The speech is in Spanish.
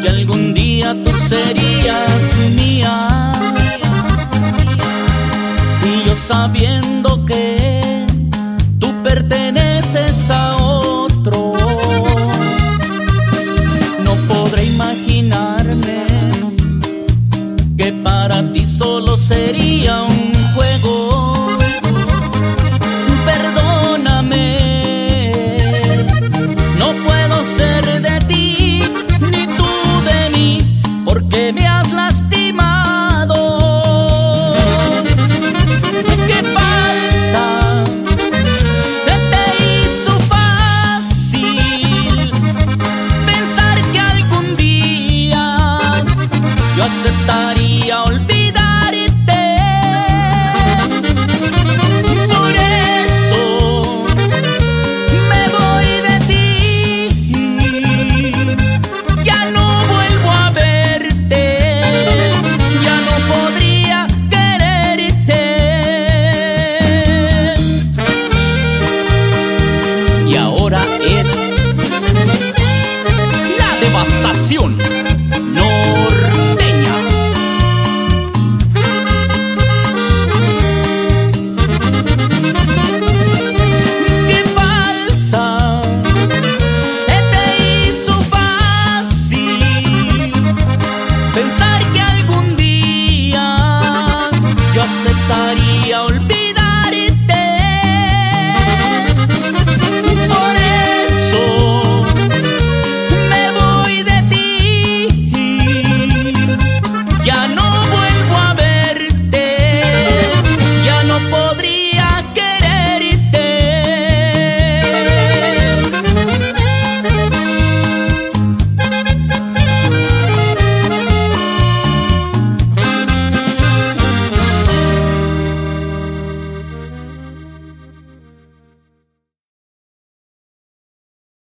que algún día tú serías mía. Y yo sabiendo que tú perteneces a otro no podré imaginarme que para ti solo sería un pensar que algún día yo aceptaría olvidar.